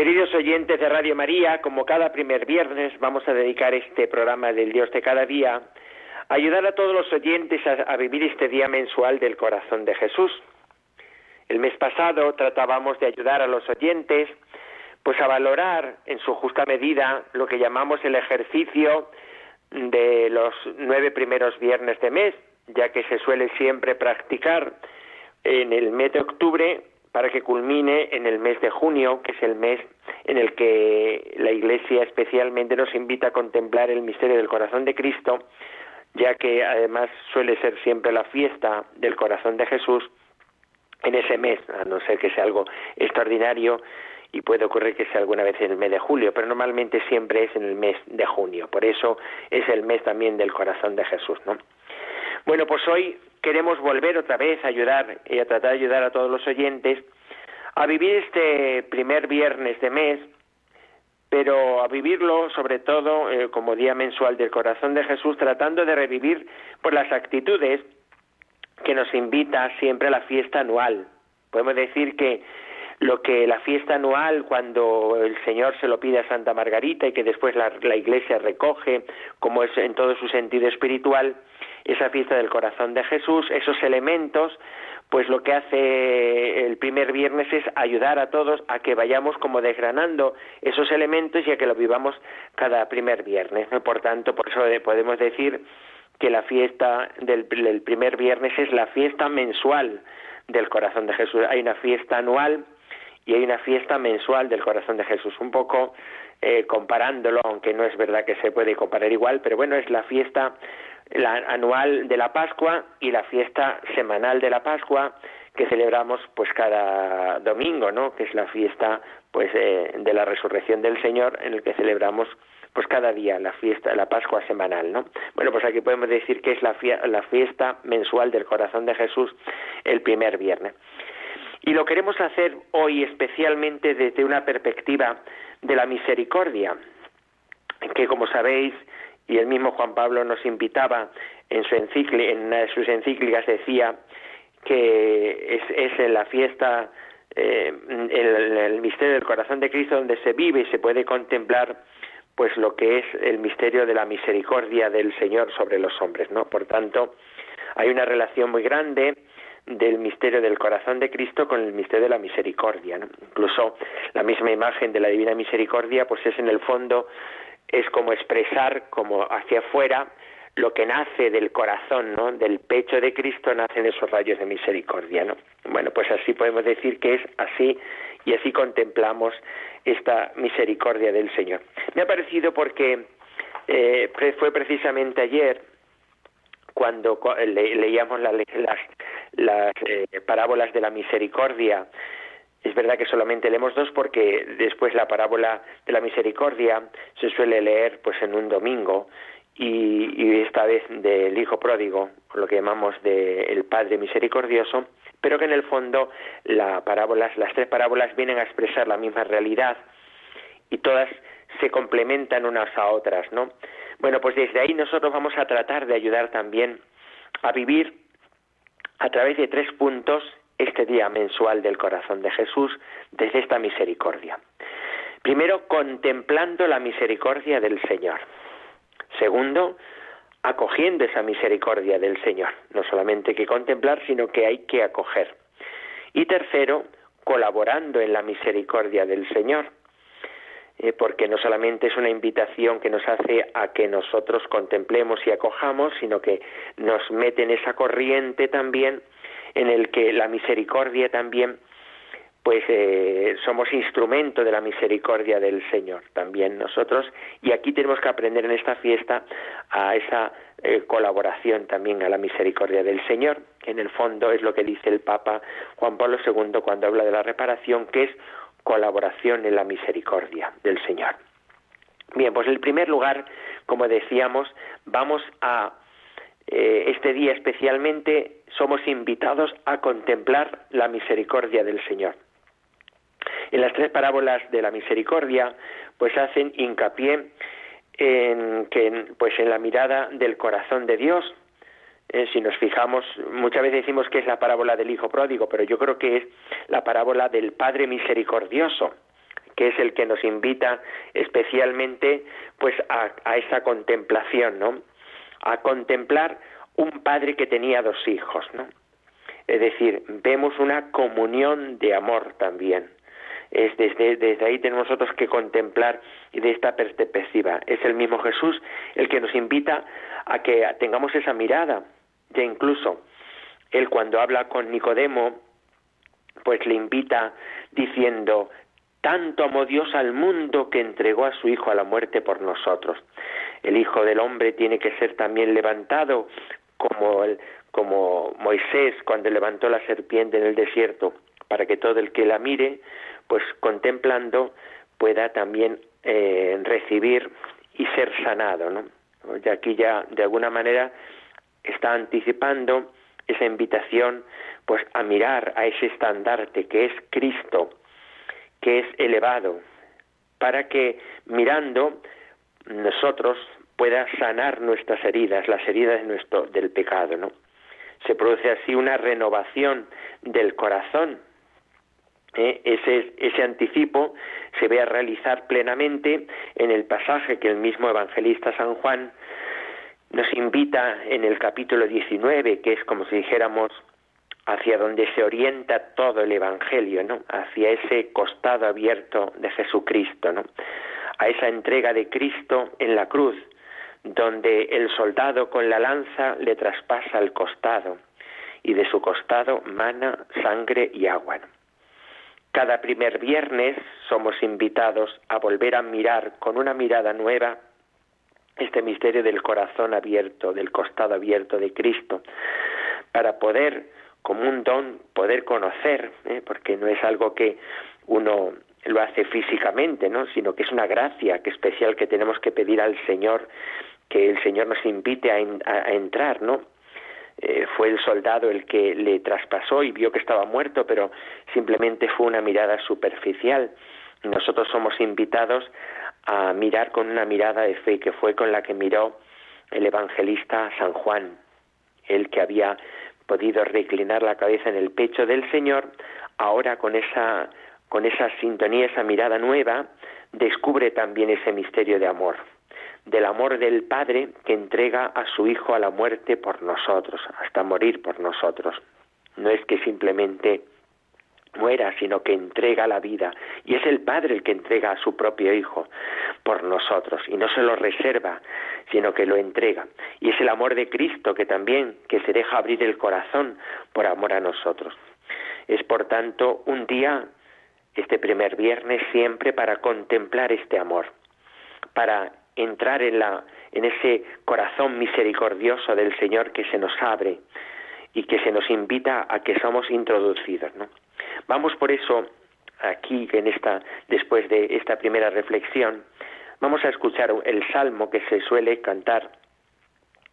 Queridos oyentes de Radio María, como cada primer viernes vamos a dedicar este programa del Dios de cada día a ayudar a todos los oyentes a, vivir este día mensual del corazón de Jesús. El mes pasado tratábamos de ayudar a los oyentes pues a valorar en su justa medida lo que llamamos el ejercicio de los nueve primeros viernes de mes, ya que se suele siempre practicar en el mes de octubre para que culmine en el mes de junio, que es el mes en el que la Iglesia especialmente nos invita a contemplar el misterio del corazón de Cristo, ya que además suele ser siempre la fiesta del corazón de Jesús en ese mes, a no ser que sea algo extraordinario y puede ocurrir que sea alguna vez en el mes de julio, pero normalmente siempre es en el mes de junio. Por eso es el mes también del corazón de Jesús, ¿no? Bueno, pues hoy queremos volver otra vez a ayudar y a tratar de ayudar a todos los oyentes a vivir este primer viernes de mes, pero a vivirlo sobre todo eh, como día mensual del corazón de Jesús, tratando de revivir por las actitudes que nos invita siempre a la fiesta anual. Podemos decir que lo que la fiesta anual, cuando el Señor se lo pide a Santa Margarita y que después la, la Iglesia recoge, como es en todo su sentido espiritual, esa fiesta del corazón de Jesús, esos elementos, pues lo que hace el primer viernes es ayudar a todos a que vayamos como desgranando esos elementos y a que lo vivamos cada primer viernes. Por tanto, por eso podemos decir que la fiesta del, primer viernes es la fiesta mensual del corazón de Jesús. Hay una fiesta anual y hay una fiesta mensual del corazón de Jesús. Un poco eh, comparándolo, aunque no es verdad que se puede comparar igual, pero bueno, es la fiesta la anual de la Pascua y la fiesta semanal de la Pascua que celebramos pues cada domingo, ¿no? Que es la fiesta pues eh, de la resurrección del Señor en el que celebramos pues cada día la fiesta, la Pascua semanal, ¿no? Bueno, pues aquí podemos decir que es la, la fiesta mensual del corazón de Jesús el primer viernes. Y lo queremos hacer hoy especialmente desde una perspectiva de la misericordia, que como sabéis y el mismo Juan Pablo nos invitaba en su en una de sus encíclicas decía que es, es en la fiesta eh, el, el, misterio del corazón de Cristo donde se vive y se puede contemplar pues lo que es el misterio de la misericordia del Señor sobre los hombres, ¿no? Por tanto, hay una relación muy grande del misterio del corazón de Cristo con el misterio de la misericordia. ¿no? Incluso la misma imagen de la divina misericordia, pues es en el fondo es como expresar como hacia afuera lo que nace del corazón, ¿no? Del pecho de Cristo nacen esos rayos de misericordia, ¿no? Bueno, pues así podemos decir que es así y así contemplamos esta misericordia del Señor. Me ha parecido porque eh, fue precisamente ayer cuando leíamos las, las eh, parábolas de la misericordia es verdad que solamente leemos dos porque después la parábola de la misericordia se suele leer pues en un domingo y, esta vez del hijo pródigo, lo que llamamos del padre misericordioso, pero que en el fondo la las tres parábolas vienen a expresar la misma realidad y todas se complementan unas a otras, ¿no? Bueno, pues desde ahí nosotros vamos a tratar de ayudar también a vivir a través de tres puntos este día mensual del corazón de Jesús desde esta misericordia. Primero, contemplando la misericordia del Señor. Segundo, acogiendo esa misericordia del Señor. No solamente hay que contemplar, sino que hay que acoger. Y tercero, colaborando en la misericordia del Señor. Eh, porque no solamente es una invitación que nos hace a que nosotros contemplemos y acojamos, sino que nos mete en esa corriente también en el que la misericordia también pues eh, somos instrumento de la misericordia del Señor también nosotros. Y aquí tenemos que aprender en esta fiesta a esa eh, colaboración también a la misericordia del Señor. Que en el fondo es lo que dice el Papa Juan Pablo II cuando habla de la reparación que es colaboración en la misericordia del Señor. Bien, pues en primer lugar, como decíamos, vamos a eh, este día especialmente somos invitados a contemplar la misericordia del Señor. En las tres parábolas de la misericordia, pues hacen hincapié en que, pues en la mirada del corazón de Dios. Eh, si nos fijamos, muchas veces decimos que es la parábola del hijo pródigo, pero yo creo que es la parábola del Padre misericordioso, que es el que nos invita especialmente, pues a, a esa contemplación, ¿no? A contemplar un padre que tenía dos hijos, ¿no? Es decir, vemos una comunión de amor también es desde, ahí tenemos nosotros que contemplar de esta perspectiva. Es el mismo Jesús el que nos invita a que tengamos esa mirada. Ya incluso él cuando habla con Nicodemo, pues le invita diciendo, tanto amó Dios al mundo que entregó a su Hijo a la muerte por nosotros. El Hijo del Hombre tiene que ser también levantado como, el, como Moisés cuando levantó la serpiente en el desierto, para que todo el que la mire pues contemplando pueda también eh, recibir y ser sanado, ¿no? Y aquí ya de alguna manera está anticipando esa invitación pues a mirar a ese estandarte que es Cristo, que es elevado, para que mirando nosotros pueda sanar nuestras heridas, las heridas de nuestro, del pecado, ¿no? Se produce así una renovación del corazón ¿eh? ese, ese anticipo se ve a realizar plenamente en el pasaje que el mismo evangelista San Juan nos invita en el capítulo 19, que es como si dijéramos hacia donde se orienta todo el evangelio, ¿no? Hacia ese costado abierto de Jesucristo, ¿no? A esa entrega de Cristo en la cruz, donde el soldado con la lanza le traspasa el costado y de su costado mana sangre y agua. Cada primer viernes somos invitados a volver a mirar con una mirada nueva este misterio del corazón abierto, del costado abierto de Cristo, para poder, como un don, poder conocer, ¿eh? porque no es algo que uno lo hace físicamente, ¿no? sino que es una gracia que especial que tenemos que pedir al Señor, que el Señor nos invite a, entrar, ¿no? Eh, fue el soldado el que le traspasó y vio que estaba muerto, pero simplemente fue una mirada superficial. Nosotros somos invitados a mirar con una mirada de fe, que fue con la que miró el evangelista San Juan, el que había podido reclinar la cabeza en el pecho del Señor, ahora con esa, con esa sintonía, esa mirada nueva, descubre también ese misterio de amor del amor del Padre que entrega a su Hijo a la muerte por nosotros, hasta morir por nosotros. No es que simplemente muera, sino que entrega la vida. Y es el Padre el que entrega a su propio Hijo por nosotros. Y no se lo reserva, sino que lo entrega. Y es el amor de Cristo que también, que se deja abrir el corazón por amor a nosotros. Es por tanto un día, este primer viernes, siempre para contemplar este amor, para entrar en, la, en ese corazón misericordioso del Señor que se nos abre y que se nos invita a que somos introducidos. ¿no? Vamos por eso aquí, en esta, después de esta primera reflexión, vamos a escuchar el salmo que se suele cantar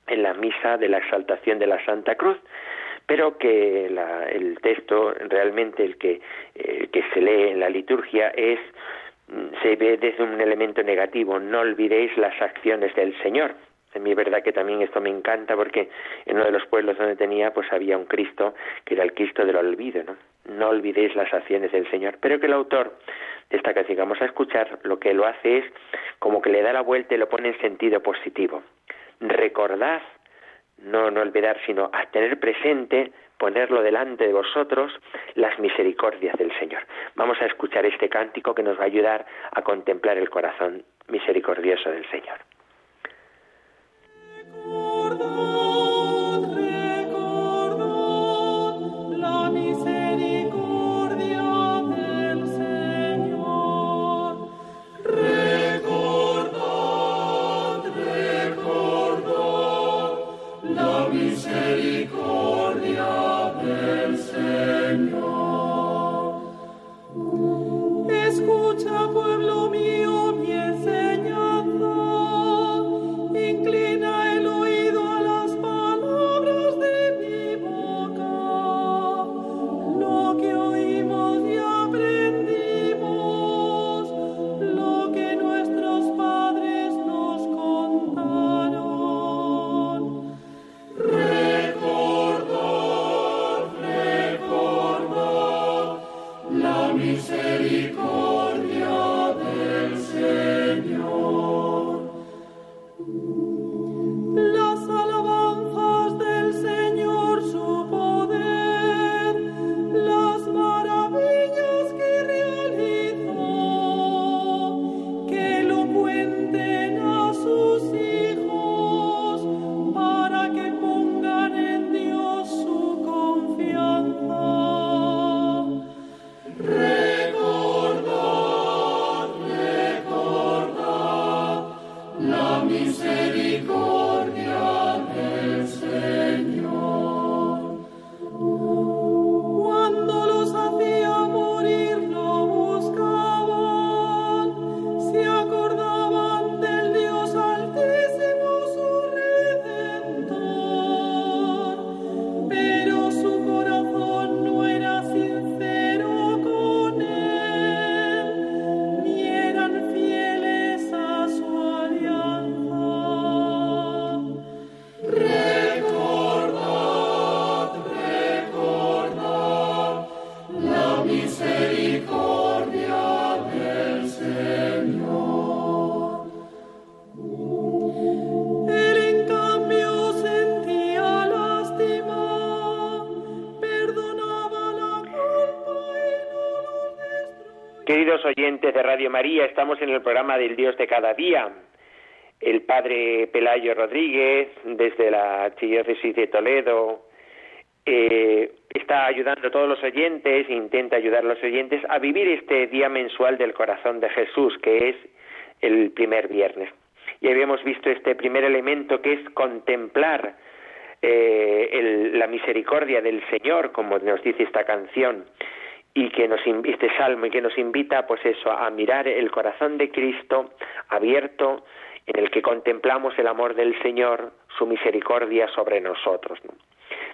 en la misa de la exaltación de la Santa Cruz, pero que el texto realmente el que, el que se lee en la liturgia es se ve desde un elemento negativo. No olvidéis las acciones del Señor. Mí es verdad que también esto me encanta porque en uno de los pueblos donde tenía pues había un Cristo que era el Cristo del olvido, ¿no? No olvidéis las acciones del Señor. Pero que el autor de esta canción que vamos a escuchar lo que lo hace es como que le da la vuelta y lo pone en sentido positivo. Recordad, no, no olvidar, sino a tener presente ponerlo delante de vosotros las misericordias del Señor. Vamos a escuchar este cántico que nos va a ayudar a contemplar el corazón misericordioso del Señor. Escucha, pueblo de Radio María, estamos en el programa del Dios de cada día. El padre Pelayo Rodríguez, desde la Archidiócesis de Toledo, eh, está ayudando a todos los oyentes, intenta ayudar a los oyentes a vivir este día mensual del corazón de Jesús, que es el primer viernes. Y habíamos visto este primer elemento que es contemplar eh, la misericordia del Señor, como nos dice esta canción y que nos este salmo y que nos invita pues eso a mirar el corazón de Cristo abierto en el que contemplamos el amor del Señor, su misericordia sobre nosotros.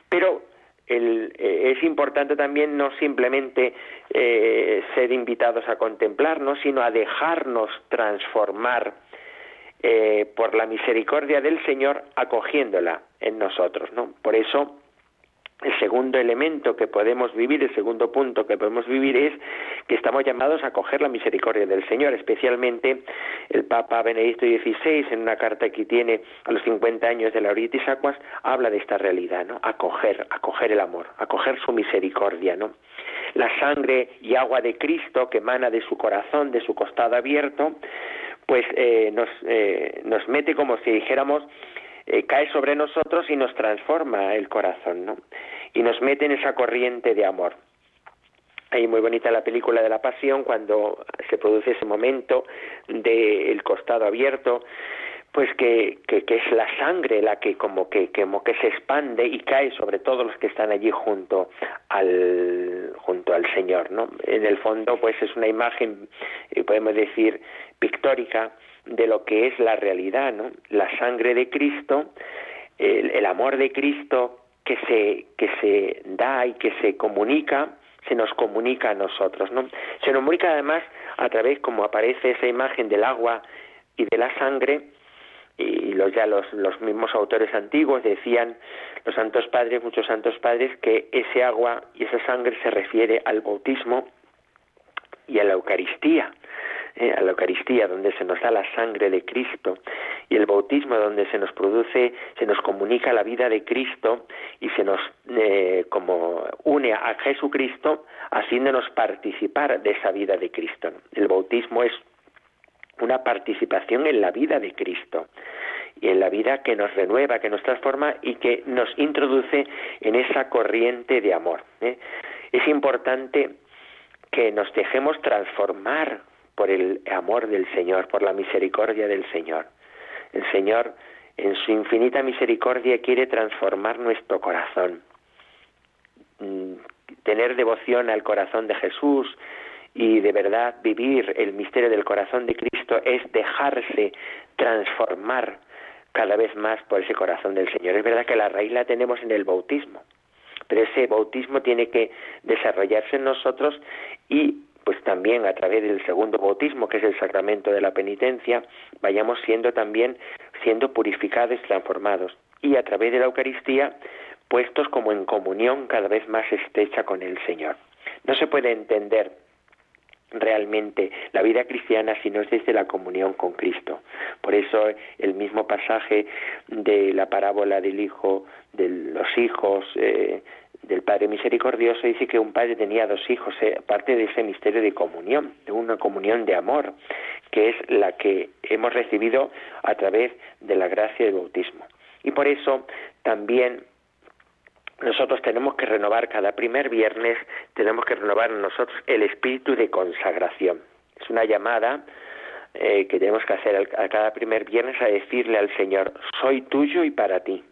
Pero eh, es importante también no simplemente eh, ser invitados a contemplarnos, sino a dejarnos transformar eh, por la misericordia del Señor acogiéndola en nosotros. ¿no? Por eso el segundo elemento que podemos vivir, el segundo punto que podemos vivir es que estamos llamados a acoger la misericordia del Señor, especialmente el Papa Benedicto XVI en una carta que tiene a los 50 años de la Auritis Aquas habla de esta realidad, ¿no? Acoger, acoger el amor, acoger su misericordia, ¿no? La sangre y agua de Cristo que emana de su corazón, de su costado abierto, pues eh, nos, eh, nos mete como si dijéramos eh, cae sobre nosotros y nos transforma el corazón, ¿no? Y nos mete en esa corriente de amor. Ahí muy bonita la película de la pasión cuando se produce ese momento del costado abierto, pues que, que, es la sangre la que como que como que se expande y cae sobre todos los que están allí junto al junto al Señor, ¿no? En el fondo, pues es una imagen, eh, podemos decir, pictórica de lo que es la realidad, ¿no? La sangre de Cristo, el, amor de Cristo que se, que se da y que se comunica, se nos comunica a nosotros, ¿no? Se nos comunica además a través, como aparece esa imagen del agua y de la sangre, y los, ya los, los mismos autores antiguos decían, los santos padres, muchos santos padres, que ese agua y esa sangre se refiere al bautismo y a la Eucaristía. Eh, a la Eucaristía, donde se nos da la sangre de Cristo, y el bautismo, donde se nos produce, se nos comunica la vida de Cristo y se nos eh, como une a Jesucristo, haciéndonos participar de esa vida de Cristo. El bautismo es una participación en la vida de Cristo y en la vida que nos renueva, que nos transforma y que nos introduce en esa corriente de amor. ¿eh? Es importante que nos dejemos transformar por el amor del Señor, por la misericordia del Señor. El Señor, en su infinita misericordia, quiere transformar nuestro corazón. Mm, tener devoción al corazón de Jesús y de verdad vivir el misterio del corazón de Cristo es dejarse transformar cada vez más por ese corazón del Señor. Es verdad que la raíz la tenemos en el bautismo, pero ese bautismo tiene que desarrollarse en nosotros y pues también a través del segundo bautismo, que es el sacramento de la penitencia, vayamos siendo también siendo purificados transformados. Y a través de la Eucaristía, puestos como en comunión cada vez más estrecha con el Señor. No se puede entender realmente la vida cristiana si no es desde la comunión con Cristo. Por eso el mismo pasaje de la parábola del hijo, de los hijos, eh, del Padre Misericordioso dice que un padre tenía dos hijos, eh, parte de ese misterio de comunión, de una comunión de amor, que es la que hemos recibido a través de la gracia del bautismo. Y por eso también nosotros tenemos que renovar cada primer viernes, tenemos que renovar en nosotros el espíritu de consagración. Es una llamada eh, que tenemos que hacer a cada primer viernes a decirle al Señor, soy tuyo y para ti.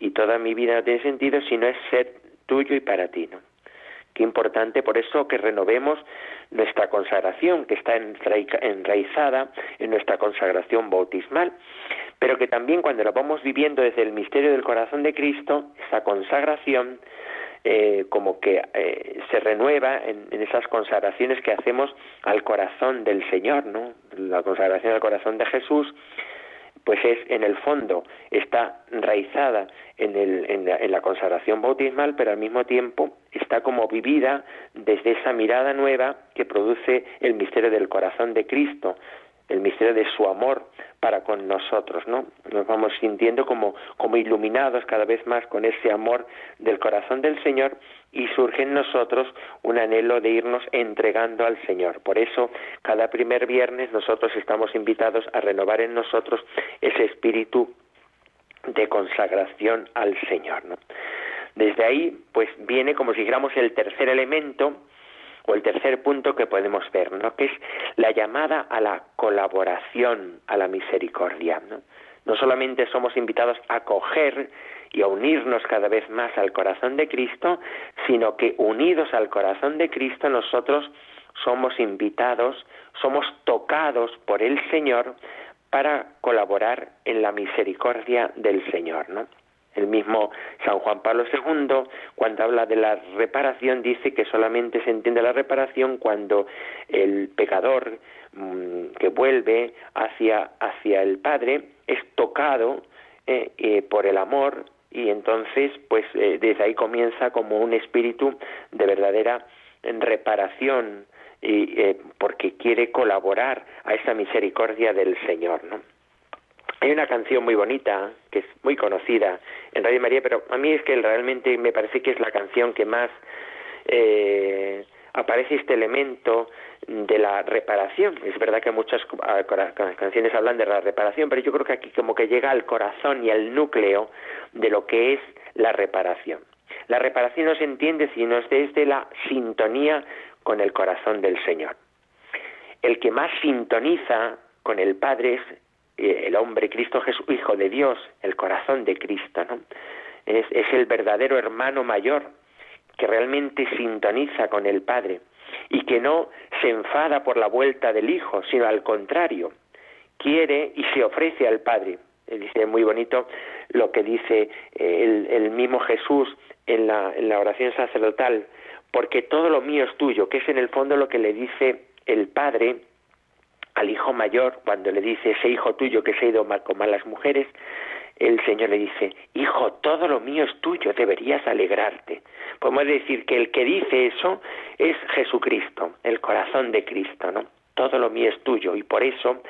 Y toda mi vida no tiene sentido si no es ser tuyo y para ti, ¿no? Qué importante por eso que renovemos nuestra consagración, que está enraizada en nuestra consagración bautismal, pero que también cuando lo vamos viviendo desde el misterio del corazón de Cristo, esa consagración eh, como que eh, se renueva en, en, esas consagraciones que hacemos al corazón del Señor, ¿no? La consagración al corazón de Jesús pues es en el fondo está enraizada en, el, en, la, consagración bautismal, pero al mismo tiempo está como vivida desde esa mirada nueva que produce el misterio del corazón de Cristo, el misterio de su amor para con nosotros, ¿no? Nos vamos sintiendo como, como iluminados cada vez más con ese amor del corazón del Señor y surge en nosotros un anhelo de irnos entregando al Señor. Por eso, cada primer viernes nosotros estamos invitados a renovar en nosotros ese espíritu de consagración al Señor, ¿no? Desde ahí, pues viene como si dijéramos el tercer elemento o el tercer punto que podemos ver, ¿no? que es la llamada a la colaboración, a la misericordia. ¿no? solamente somos invitados a acoger y a unirnos cada vez más al corazón de Cristo, sino que unidos al corazón de Cristo nosotros somos invitados, somos tocados por el Señor para colaborar en la misericordia del Señor, ¿no? El mismo San Juan Pablo II, cuando habla de la reparación, dice que solamente se entiende la reparación cuando el pecador mm, que vuelve hacia, hacia el Padre es tocado eh, eh, por el amor y entonces, pues eh, desde ahí comienza como un espíritu de verdadera reparación y porque quiere colaborar a esa misericordia del Señor, ¿no? Hay una canción muy bonita, que es muy conocida en Radio María, pero a mí es que realmente me parece que es la canción que más eh, aparece este elemento de la reparación. Es verdad que muchas ah, canciones hablan de la reparación, pero yo creo que aquí como que llega al corazón y al núcleo de lo que es la reparación. La reparación no se entiende sino es desde la sintonía con el corazón del Señor. El que más sintoniza con el Padre es el hombre Cristo Jesús, Hijo de Dios, el corazón de Cristo, ¿no? Es, es el verdadero hermano mayor que realmente sintoniza con el Padre y que no se enfada por la vuelta del Hijo, sino al contrario, quiere y se ofrece al Padre. Dice muy bonito lo que dice eh, el, el mismo Jesús en la, en la oración sacerdotal, porque todo lo mío es tuyo, que es en el fondo lo que le dice el Padre al hijo mayor, cuando le dice, ese hijo tuyo que se ha ido mal con malas mujeres, el Señor le dice, hijo, todo lo mío es tuyo, deberías alegrarte. Podemos decir que el que dice eso es Jesucristo, el corazón de Cristo, ¿no? Todo lo mío es tuyo y por eso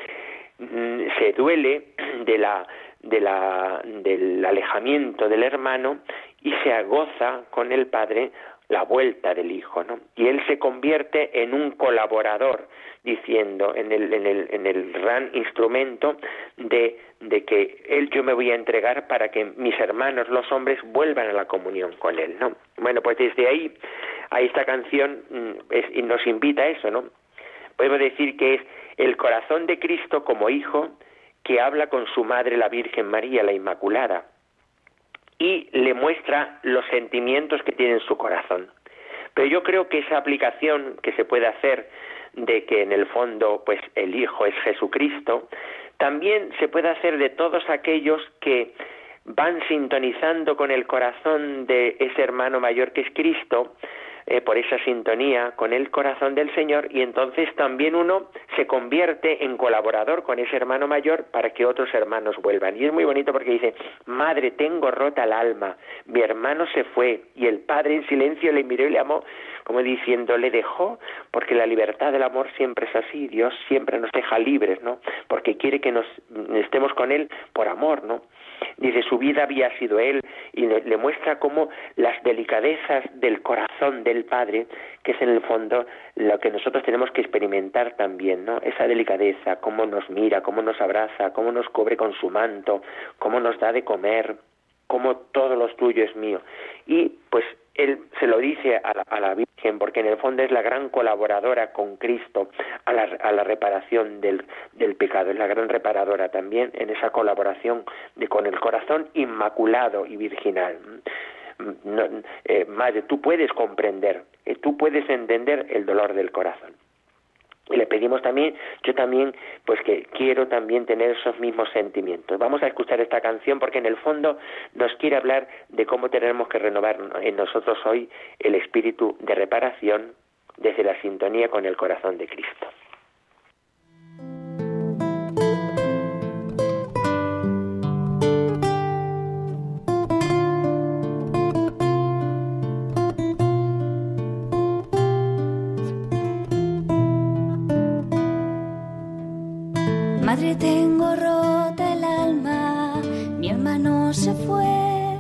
mm, se duele de la, de la, del alejamiento del hermano y se agoza con el Padre la vuelta del Hijo, ¿no? Y él se convierte en un colaborador, diciendo en el, en el, en el gran instrumento de, de que él yo me voy a entregar para que mis hermanos los hombres vuelvan a la comunión con él, ¿no? Bueno, pues desde ahí a esta canción mm, es, nos invita a eso, ¿no? Podemos decir que es el corazón de Cristo como hijo que habla con su madre la Virgen María, la Inmaculada, y le muestra los sentimientos que tiene en su corazón. Pero yo creo que esa aplicación que se puede hacer de que en el fondo pues el Hijo es Jesucristo, también se puede hacer de todos aquellos que van sintonizando con el corazón de ese hermano mayor que es Cristo, eh, por esa sintonía con el corazón del Señor y entonces también uno se convierte en colaborador con ese hermano mayor para que otros hermanos vuelvan. Y es muy bonito porque dice, madre, tengo rota el alma, mi hermano se fue y el padre en silencio le miró y le amó como diciendo, le dejó, porque la libertad del amor siempre es así, Dios siempre nos deja libres, ¿no? Porque quiere que nos estemos con Él por amor, ¿no? Dice, su vida había sido Él y le, muestra cómo las delicadezas del corazón del Padre, que es en el fondo lo que nosotros tenemos que experimentar también, ¿no? Esa delicadeza, cómo nos mira, cómo nos abraza, cómo nos cubre con su manto, cómo nos da de comer, cómo todo lo tuyo es mío. Y pues él se lo dice a la, Virgen porque en el fondo es la gran colaboradora con Cristo a la, a la reparación del, del, pecado, es la gran reparadora también en esa colaboración de, con el corazón inmaculado y virginal. Eh, madre, tú puedes comprender, eh, tú puedes entender el dolor del corazón. Y le pedimos también, yo también, pues que quiero también tener esos mismos sentimientos. Vamos a escuchar esta canción porque en el fondo nos quiere hablar de cómo tenemos que renovar en nosotros hoy el espíritu de reparación desde la sintonía con el corazón de Cristo. Tengo rota el alma, mi hermano se fue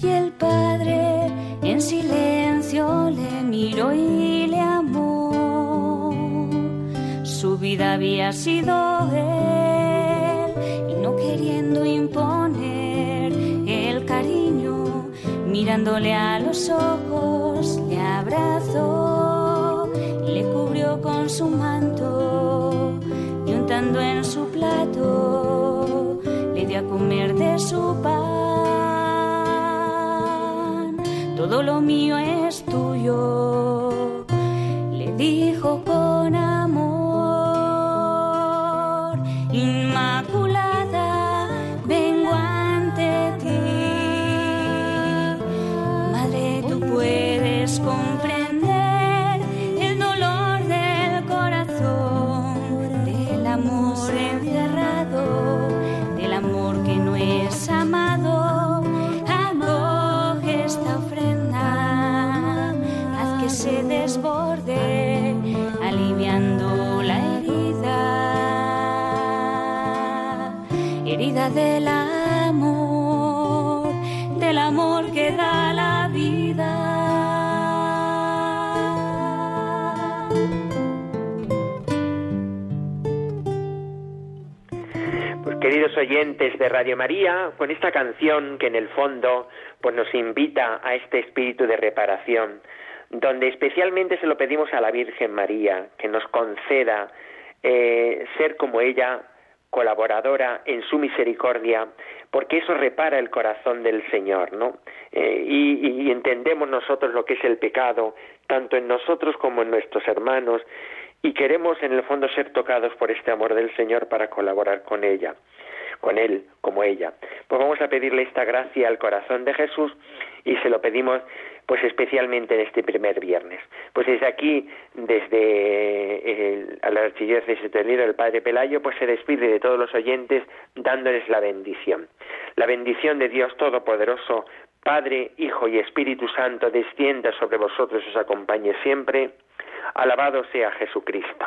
y el padre en silencio le miró y le amó. Su vida había sido él y no queriendo imponer el cariño, mirándole a los ojos, le abrazó y le cubrió con su manto en su pan. Todo lo mío es Radio María, con esta canción que en el fondo pues nos invita a este espíritu de reparación, donde especialmente se lo pedimos a la Virgen María, que nos conceda eh, ser como ella colaboradora en su misericordia, porque eso repara el corazón del Señor, ¿no? Eh, y, entendemos nosotros lo que es el pecado, tanto en nosotros como en nuestros hermanos, y queremos en el fondo ser tocados por este amor del Señor para colaborar con ella, con Él como ella. Pues vamos a pedirle esta gracia al corazón de Jesús y se lo pedimos pues especialmente en este primer viernes. Pues desde aquí, desde el, la archidiócesis de Toledo, el Padre Pelayo, pues se despide de todos los oyentes dándoles la bendición. La bendición de Dios Todopoderoso, Padre, Hijo y Espíritu Santo, descienda sobre vosotros y os acompañe siempre. Alabado sea Jesucristo.